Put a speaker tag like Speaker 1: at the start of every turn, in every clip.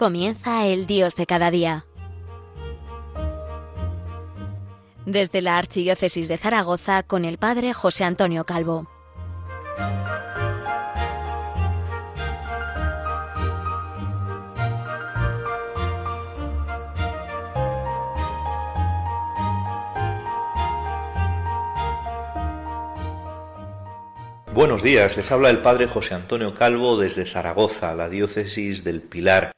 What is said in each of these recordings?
Speaker 1: Comienza el Dios de cada día. Desde la Archidiócesis de Zaragoza con el Padre José Antonio Calvo.
Speaker 2: Buenos días, les habla el Padre José Antonio Calvo desde Zaragoza, la diócesis del Pilar,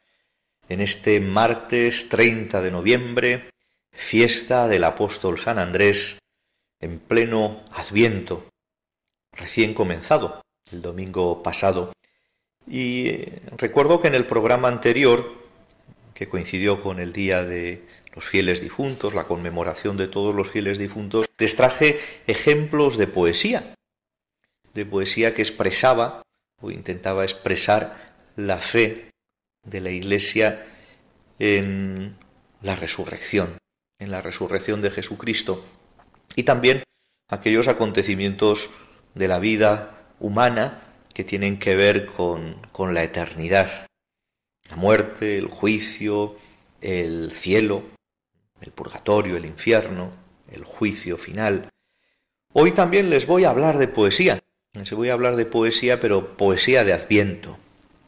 Speaker 2: en este martes 30 de noviembre, fiesta del apóstol San Andrés, en pleno adviento, recién comenzado, el domingo pasado. Y eh, recuerdo que en el programa anterior, que coincidió con el Día de los Fieles Difuntos, la conmemoración de todos los fieles difuntos, les traje ejemplos de poesía de poesía que expresaba o intentaba expresar la fe de la Iglesia en la resurrección, en la resurrección de Jesucristo y también aquellos acontecimientos de la vida humana que tienen que ver con, con la eternidad, la muerte, el juicio, el cielo, el purgatorio, el infierno, el juicio final. Hoy también les voy a hablar de poesía, se voy a hablar de poesía, pero poesía de Adviento.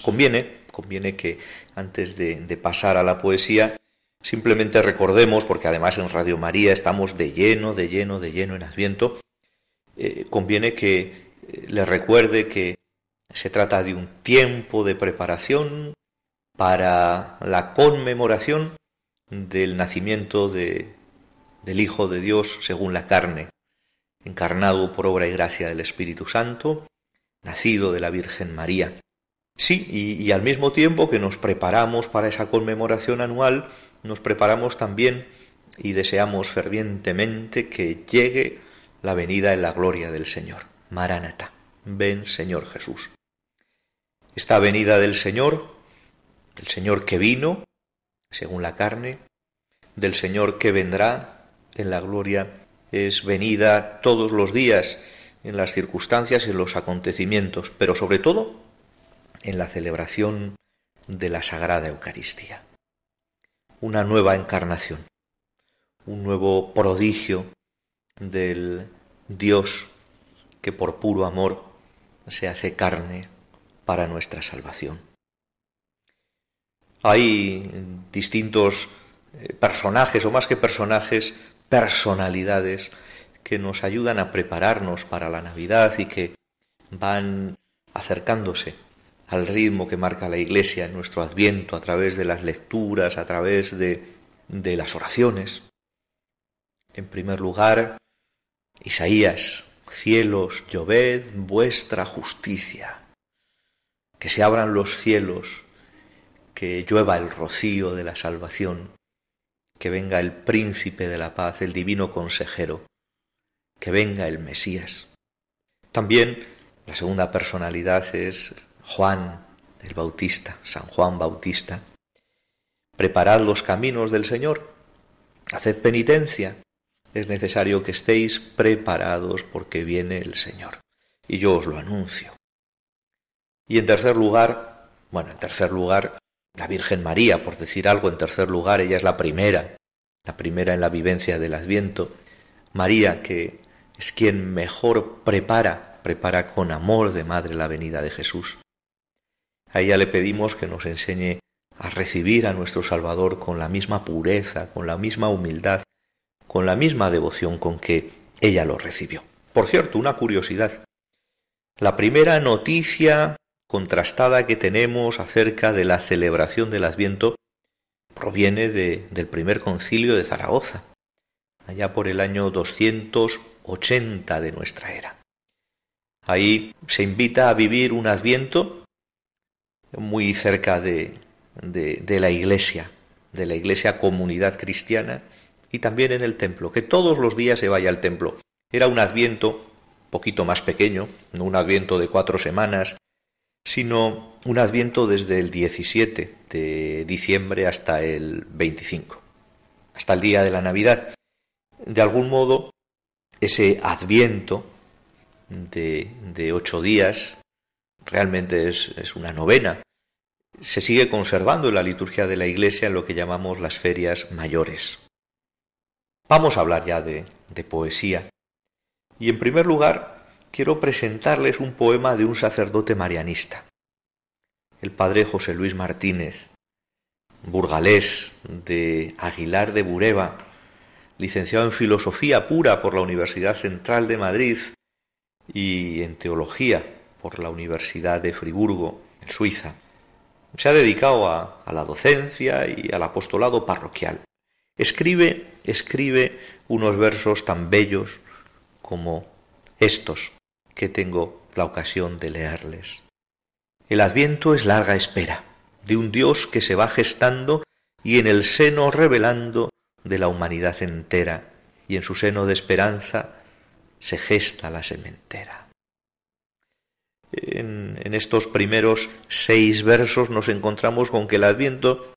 Speaker 2: Conviene, conviene que antes de, pasar a la poesía, simplemente recordemos, porque además en Radio María estamos de lleno, de lleno, de lleno en Adviento, eh, conviene que eh, le recuerde que se trata de un tiempo de preparación para la conmemoración del nacimiento de, del Hijo de Dios según la carne, encarnado por obra y gracia del Espíritu Santo, nacido de la Virgen María. Sí, y, al mismo tiempo que nos preparamos para esa conmemoración anual, nos preparamos también y deseamos fervientemente que llegue la venida en la gloria del Señor. Maránata, ven Señor Jesús. Esta venida del Señor, del Señor que vino, según la carne, del Señor que vendrá en la gloria es venida todos los días en las circunstancias y en los acontecimientos, pero sobre todo en la celebración de la Sagrada Eucaristía. Una nueva encarnación, un nuevo prodigio del Dios que por puro amor se hace carne para nuestra salvación. Hay distintos eh, personajes, o más que personajes, personalidades que nos ayudan a prepararnos para la Navidad y que van acercándose al ritmo que marca la Iglesia en nuestro adviento a través de las lecturas, a través de, de las oraciones. En primer lugar, Isaías, cielos, lloved vuestra justicia, que se abran los cielos, que llueva el rocío de la salvación, que venga el príncipe de la paz, el divino consejero, que venga el Mesías. También la segunda personalidad es Juan el Bautista, San Juan Bautista. Preparad los caminos del Señor, haced penitencia, es necesario que estéis preparados porque viene el Señor. Y yo os lo anuncio. Y en tercer lugar, bueno, en tercer lugar, la Virgen María, por decir algo en tercer lugar, ella es la primera, la primera en la vivencia del Adviento. María, que es quien mejor prepara, prepara con amor de madre la venida de Jesús. A ella le pedimos que nos enseñe a recibir a nuestro Salvador con la misma pureza, con la misma humildad, con la misma devoción con que ella lo recibió. Por cierto, una curiosidad. La primera noticia contrastada que tenemos acerca de la celebración del Adviento proviene del primer concilio de Zaragoza, allá por el año 280 de nuestra era. Ahí se invita a vivir un Adviento muy cerca de, de la iglesia, de la iglesia comunidad cristiana y también en el templo, que todos los días se vaya al templo. Era un Adviento poquito más pequeño, no un Adviento de cuatro semanas, sino un adviento desde el 17 de diciembre hasta el 25, hasta el día de la Navidad. De algún modo, ese adviento de, ocho días realmente es, es una novena. Se sigue conservando en la liturgia de la Iglesia en lo que llamamos las ferias mayores. Vamos a hablar ya de, poesía. Y en primer lugar, quiero presentarles un poema de un sacerdote marianista, el padre José Luis Martínez, burgalés de Aguilar de Bureba, licenciado en Filosofía Pura por la Universidad Central de Madrid y en Teología por la Universidad de Friburgo, en Suiza. Se ha dedicado a, la docencia y al apostolado parroquial. Escribe, escribe unos versos tan bellos como estos que tengo la ocasión de leerles. El adviento es larga espera de un Dios que se va gestando y en el seno revelando de la humanidad entera, y en su seno de esperanza se gesta la sementera. En, estos primeros seis versos nos encontramos con que el adviento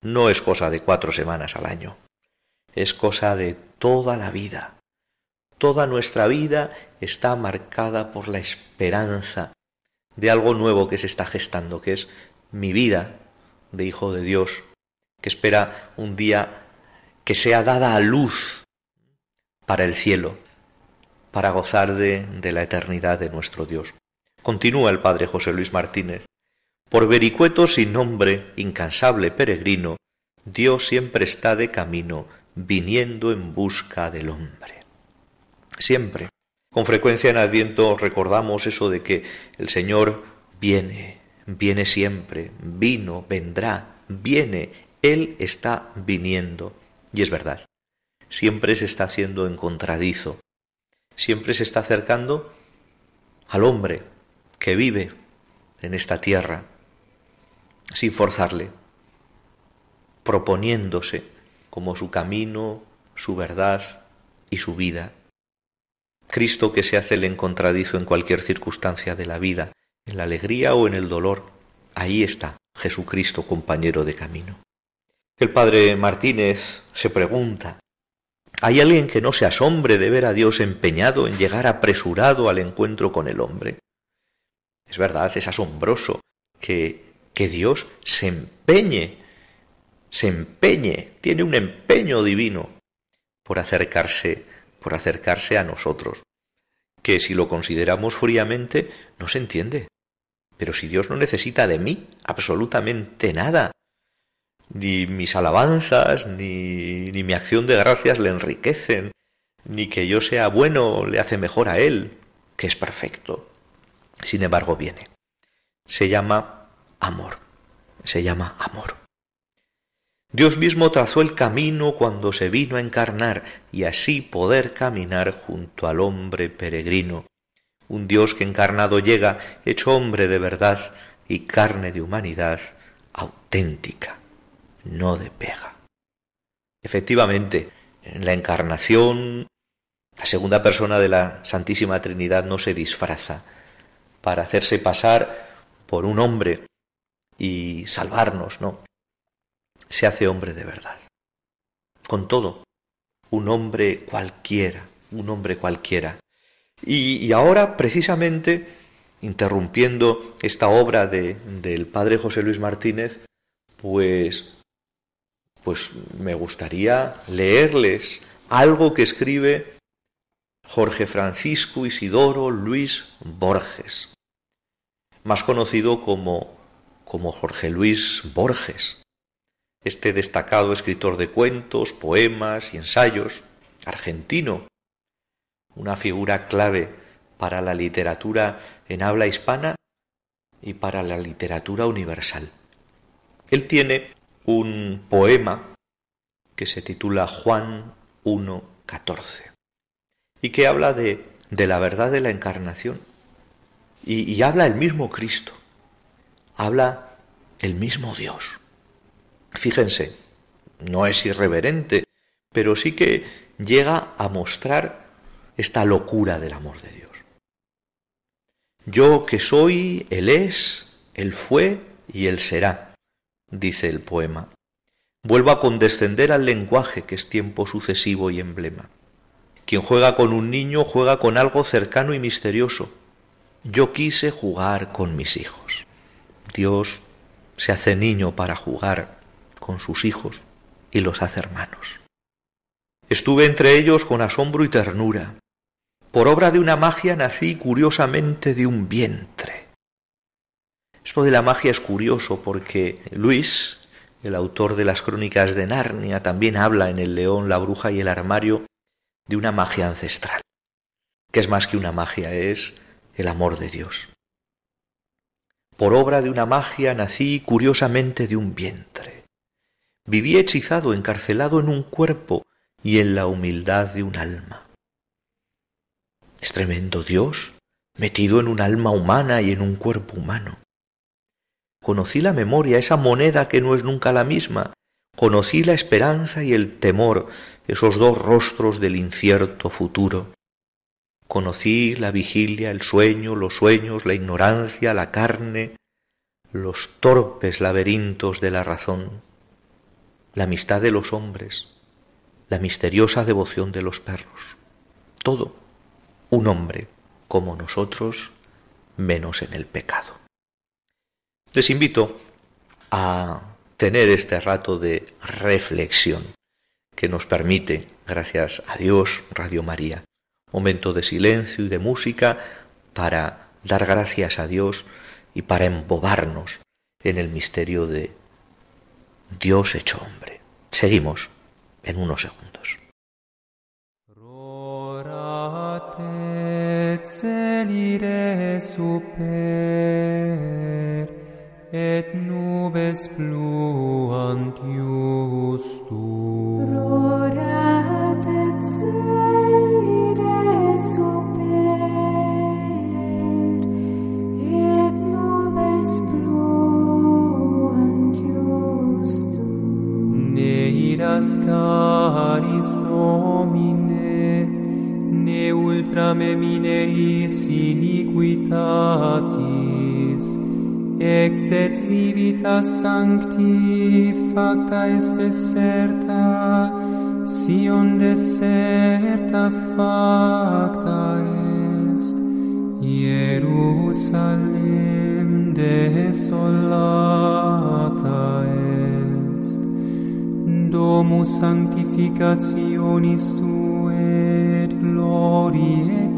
Speaker 2: no es cosa de cuatro semanas al año, es cosa de toda la vida. Toda nuestra vida está marcada por la esperanza de algo nuevo que se está gestando, que es mi vida de Hijo de Dios, que espera un día que sea dada a luz para el cielo, para gozar de la eternidad de nuestro Dios. Continúa el Padre José Luis Martínez. Por vericueto sin nombre, incansable peregrino, Dios siempre está de camino, viniendo en busca del hombre. Siempre. Con frecuencia en Adviento recordamos eso de que el Señor viene, viene siempre, vino, vendrá, viene, Él está viniendo. Y es verdad, siempre se está haciendo en contradizo, siempre se está acercando al hombre que vive en esta tierra, sin forzarle, proponiéndose como su camino, su verdad y su vida. Cristo que se hace el encontradizo en cualquier circunstancia de la vida, en la alegría o en el dolor, ahí está Jesucristo compañero de camino. El padre Martínez se pregunta, ¿hay alguien que no se asombre de ver a Dios empeñado en llegar apresurado al encuentro con el hombre? Es verdad, es asombroso que, que Dios se empeñe, se empeñe, tiene un empeño divino por acercarse, por acercarse a nosotros, que si lo consideramos fríamente no se entiende. Pero si Dios no necesita de mí absolutamente nada, ni mis alabanzas, ni, ni mi acción de gracias le enriquecen, ni que yo sea bueno le hace mejor a Él, que es perfecto. Sin embargo, viene. Se llama amor. Se llama amor. Dios mismo trazó el camino cuando se vino a encarnar y así poder caminar junto al hombre peregrino un Dios que encarnado llega, hecho hombre de verdad y carne de humanidad auténtica, no de pega. Efectivamente, en la encarnación, la segunda persona de la Santísima Trinidad no se disfraza para hacerse pasar por un hombre y salvarnos, no. Se hace hombre de verdad. Con todo, un hombre cualquiera, un hombre cualquiera, y, ahora, precisamente, interrumpiendo esta obra de, del padre José Luis Martínez, pues, pues me gustaría leerles algo que escribe Jorge Francisco Isidoro Luis Borges, más conocido como, como Jorge Luis Borges, este destacado escritor de cuentos, poemas y ensayos, argentino, una figura clave para la literatura en habla hispana y para la literatura universal. Él tiene un poema que se titula Juan 1.14 y que habla de, la verdad de la encarnación y, y habla el mismo Cristo, habla el mismo Dios. Fíjense, no es irreverente, pero sí que llega a mostrar esta locura del amor de Dios. Yo que soy, Él es, Él fue y Él será, dice el poema. Vuelvo a condescender al lenguaje que es tiempo sucesivo y emblema. Quien juega con un niño juega con algo cercano y misterioso. Yo quise jugar con mis hijos. Dios se hace niño para jugar con sus hijos y los hace hermanos. Estuve entre ellos con asombro y ternura. Por obra de una magia nací curiosamente de un vientre. Esto de la magia es curioso porque Luis, el autor de las crónicas de Narnia, también habla en El león, la bruja y el armario de una magia ancestral, que es más que una magia, es el amor de Dios. Por obra de una magia nací curiosamente de un vientre. Viví hechizado, encarcelado en un cuerpo y en la humildad de un alma. Es tremendo Dios, metido en un alma humana y en un cuerpo humano. Conocí la memoria, esa moneda que no es nunca la misma. Conocí la esperanza y el temor, esos dos rostros del incierto futuro. Conocí la vigilia, el sueño, los sueños, la ignorancia, la carne, los torpes laberintos de la razón, la amistad de los hombres, la misteriosa devoción de los perros. Todo un hombre como nosotros, menos en el pecado. Les invito a tener este rato de reflexión que nos permite, gracias a Dios, Radio María, momento de silencio y de música para dar gracias a Dios y para embobarnos en el misterio de Dios hecho hombre. Seguimos en unos segundos. et nubes pluant justum. et celide super, et nubes pluant justum. Ne iras caris Domine, ne ultra me mineris iniquitatis, Exet civitas sancti facta est deserta, Sion deserta facta est, Jerusalem desolata est, Domus sanctificationis tu et gloriet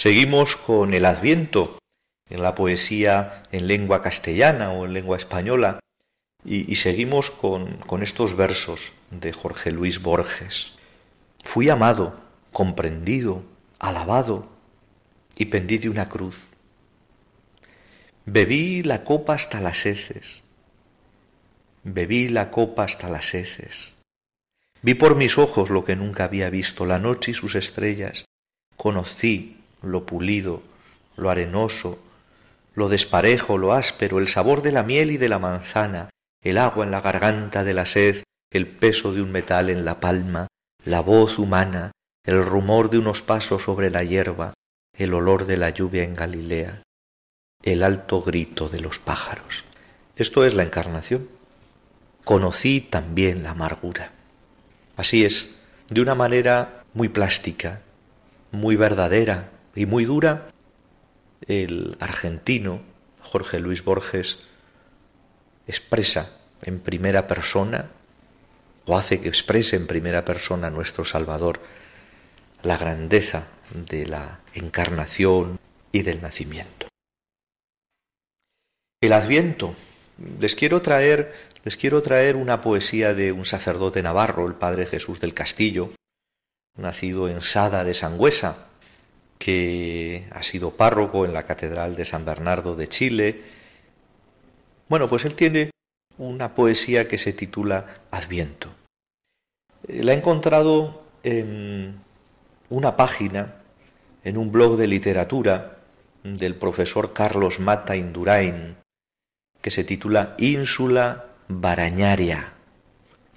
Speaker 2: Seguimos con el Adviento en la poesía en lengua castellana o en lengua española y, seguimos con, con estos versos de Jorge Luis Borges. Fui amado, comprendido, alabado y pendí de una cruz. Bebí la copa hasta las heces, bebí la copa hasta las heces. Vi por mis ojos lo que nunca había visto, la noche y sus estrellas. Conocí lo pulido, lo arenoso, lo desparejo, lo áspero, el sabor de la miel y de la manzana, el agua en la garganta de la sed, el peso de un metal en la palma, la voz humana, el rumor de unos pasos sobre la hierba, el olor de la lluvia en Galilea, el alto grito de los pájaros. Esto es la encarnación. Conocí también la amargura. Así es, de una manera muy plástica, muy verdadera y muy dura, el argentino Jorge Luis Borges expresa en primera persona o hace que exprese en primera persona nuestro Salvador la grandeza de la encarnación y del nacimiento. El Adviento. Les quiero traer, les quiero traer una poesía de un sacerdote navarro, el padre Jesús del Castillo, nacido en Sada de Sangüesa, que ha sido párroco en la Catedral de San Bernardo de Chile bueno, pues él tiene una poesía que se titula Adviento. Eh, la he encontrado en una página, en un blog de literatura del profesor Carlos Mata Indurain, que se titula Ínsula Barañaria,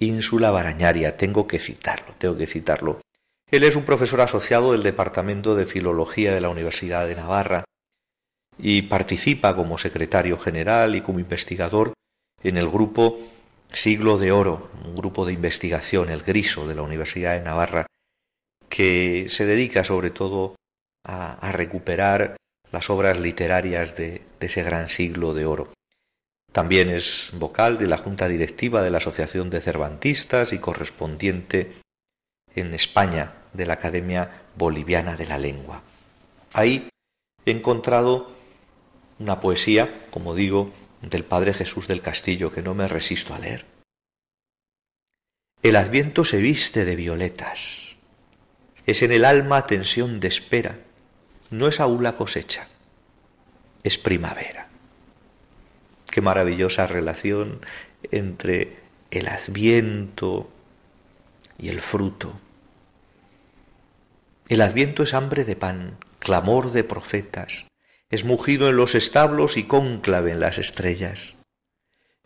Speaker 2: Ínsula Barañaria. Tengo que citarlo, tengo que citarlo. Él es un profesor asociado del Departamento de Filología de la Universidad de Navarra y participa como secretario general y como investigador en el grupo Siglo de Oro, un grupo de investigación, el Griso, de la Universidad de Navarra, que se dedica sobre todo a, recuperar las obras literarias de, de ese gran siglo de oro. También es vocal de la Junta Directiva de la Asociación de Cervantistas y correspondiente en España de la Academia Boliviana de la Lengua. Ahí he encontrado una poesía, como digo, del Padre Jesús del Castillo que no me resisto a leer. El adviento se viste de violetas. Es en el alma tensión de espera. No es aún la cosecha. Es primavera. Qué maravillosa relación entre el adviento y el fruto. El adviento es hambre de pan, clamor de profetas, es mugido en los establos y cónclave en las estrellas.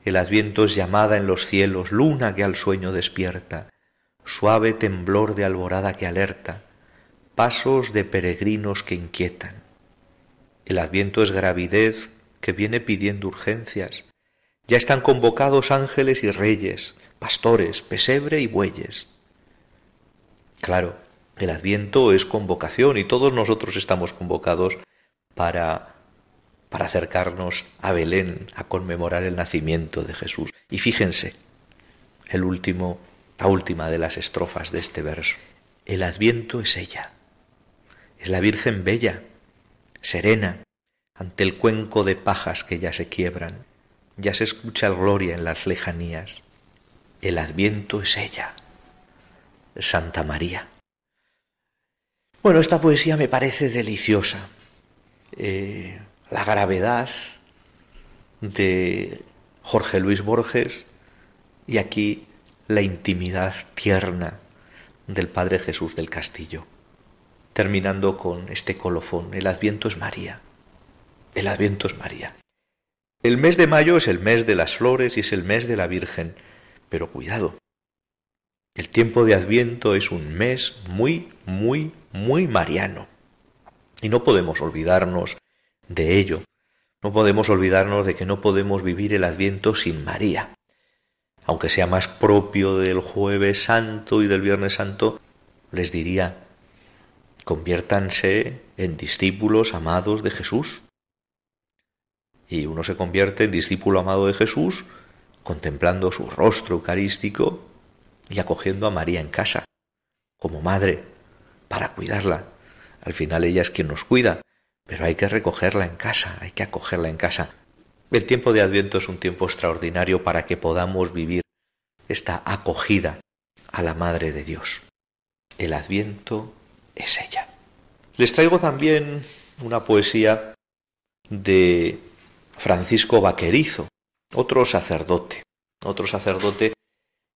Speaker 2: El adviento es llamada en los cielos, luna que al sueño despierta, suave temblor de alborada que alerta, pasos de peregrinos que inquietan. El adviento es gravidez que viene pidiendo urgencias. Ya están convocados ángeles y reyes, pastores, pesebre y bueyes. Claro, el adviento es convocación y todos nosotros estamos convocados para, para acercarnos a Belén a conmemorar el nacimiento de Jesús. Y fíjense, el último, la última de las estrofas de este verso. El adviento es ella, es la Virgen bella, serena, ante el cuenco de pajas que ya se quiebran, ya se escucha el gloria en las lejanías. El adviento es ella, Santa María. Bueno, esta poesía me parece deliciosa, eh, la gravedad de Jorge Luis Borges y aquí la intimidad tierna del Padre Jesús del Castillo. Terminando con este colofón, el Adviento es María. El Adviento es María. El mes de mayo es el mes de las flores y es el mes de la Virgen, pero cuidado. El tiempo de Adviento es un mes muy, muy, muy mariano. Y no podemos olvidarnos de ello. No podemos olvidarnos de que no podemos vivir el Adviento sin María. Aunque sea más propio del jueves santo y del viernes santo, les diría, conviértanse en discípulos amados de Jesús. Y uno se convierte en discípulo amado de Jesús contemplando su rostro eucarístico y acogiendo a María en casa, como madre, para cuidarla, al final ella es quien nos cuida, pero hay que recogerla en casa, hay que acogerla en casa. El tiempo de Adviento es un tiempo extraordinario para que podamos vivir esta acogida a la Madre de Dios. El Adviento es ella. Les traigo también una poesía de Francisco Vaquerizo, otro sacerdote, otro sacerdote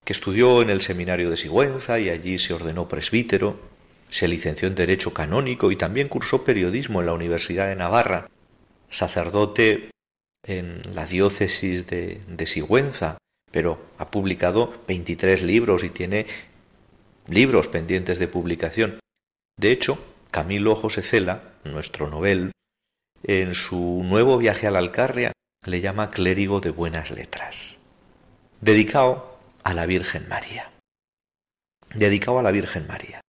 Speaker 2: que estudió en el seminario de Sigüenza y allí se ordenó presbítero, se licenció en Derecho Canónico y también cursó periodismo en la Universidad de Navarra, sacerdote en la diócesis de, Sigüenza, pero ha publicado 23 libros y tiene libros pendientes de publicación. De hecho, Camilo José Cela, nuestro novel, en su nuevo viaje a la Alcarria le llama clérigo de buenas letras, dedicado a la Virgen María. Dedicado a la Virgen María.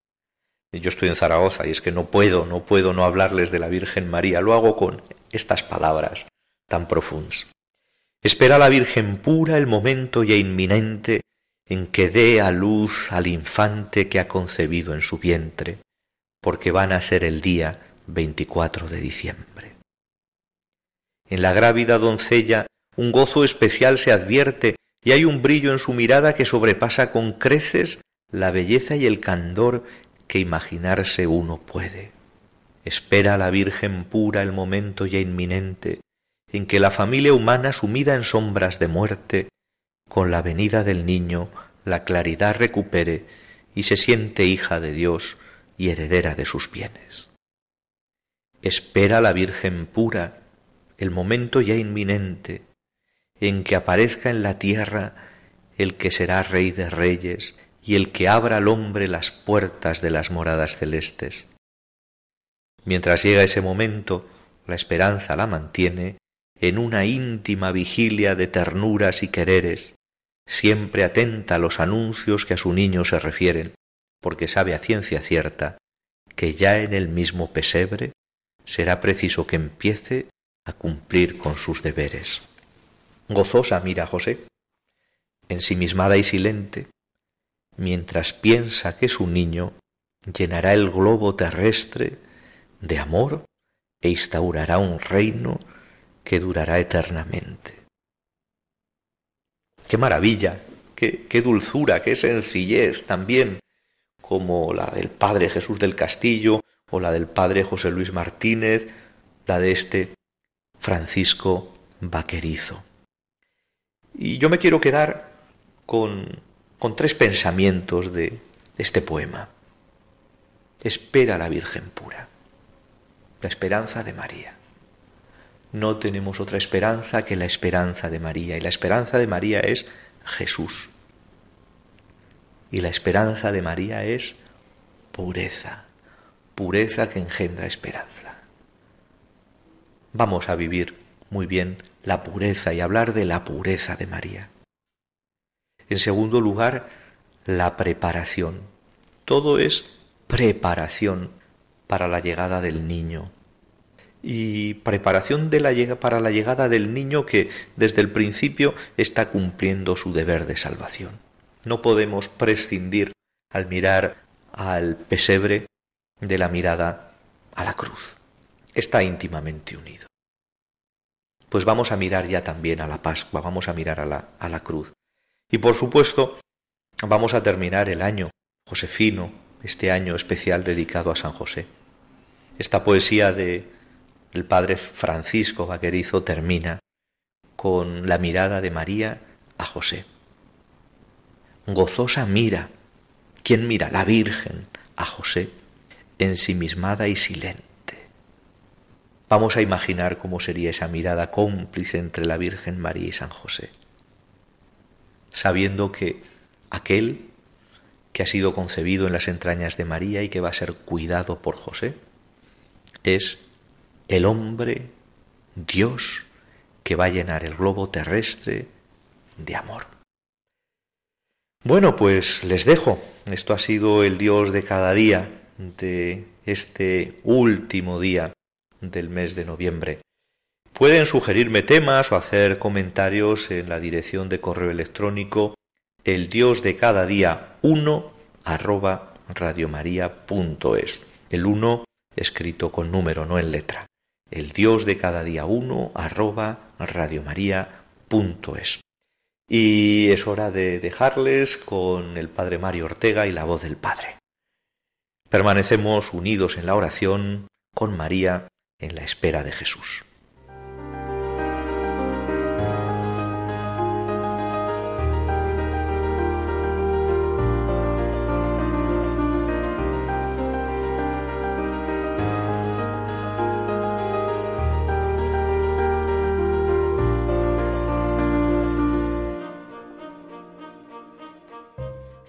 Speaker 2: Yo estoy en Zaragoza y es que no puedo, no puedo no hablarles de la Virgen María. Lo hago con estas palabras tan profundas. Espera la Virgen pura el momento ya inminente en que dé a luz al infante que ha concebido en su vientre, porque van a ser el día 24 de diciembre. En la grávida doncella un gozo especial se advierte y hay un brillo en su mirada que sobrepasa con creces la belleza y el candor que imaginarse uno puede. Espera la Virgen pura el momento ya inminente en que la familia humana sumida en sombras de muerte, con la venida del niño, la claridad recupere y se siente hija de Dios y heredera de sus bienes. Espera la Virgen pura el momento ya inminente en que aparezca en la tierra el que será Rey de Reyes y el que abra al hombre las puertas de las moradas celestes. Mientras llega ese momento, la esperanza la mantiene en una íntima vigilia de ternuras y quereres, siempre atenta a los anuncios que a su niño se refieren, porque sabe a ciencia cierta que ya en el mismo pesebre será preciso que empiece a cumplir con sus deberes. Gozosa mira José, ensimismada y silente, mientras piensa que su niño llenará el globo terrestre de amor e instaurará un reino que durará eternamente. Qué maravilla, qué, dulzura, qué sencillez también, como la del Padre Jesús del Castillo o la del Padre José Luis Martínez, la de este Francisco Vaquerizo. Y yo me quiero quedar con, con tres pensamientos de este poema. Espera la Virgen pura, la esperanza de María. No tenemos otra esperanza que la esperanza de María, y la esperanza de María es Jesús. Y la esperanza de María es pureza, pureza que engendra esperanza. Vamos a vivir muy bien la pureza y hablar de la pureza de María. En segundo lugar, la preparación. Todo es preparación para la llegada del niño. Y preparación de la, para la llegada del niño que desde el principio está cumpliendo su deber de salvación. No podemos prescindir al mirar al pesebre de la mirada a la cruz. Está íntimamente unido. Pues vamos a mirar ya también a la Pascua, vamos a mirar a la, a la cruz. Y por supuesto, vamos a terminar el año josefino, este año especial dedicado a San José. Esta poesía de el padre Francisco Vaquerizo termina con la mirada de María a José. Gozosa mira. ¿Quién mira? La Virgen a José, ensimismada y silente. Vamos a imaginar cómo sería esa mirada cómplice entre la Virgen María y San José sabiendo que aquel que ha sido concebido en las entrañas de María y que va a ser cuidado por José, es el hombre, Dios, que va a llenar el globo terrestre de amor. Bueno, pues les dejo. Esto ha sido el Dios de cada día de este último día del mes de noviembre. Pueden sugerirme temas o hacer comentarios en la dirección de correo electrónico el dios de cada día 1 arroba radiomaria.es. El 1 escrito con número, no en letra. El dios de cada día 1 arroba radiomaria.es. Y es hora de dejarles con el Padre Mario Ortega y la voz del Padre. Permanecemos unidos en la oración con María en la espera de Jesús.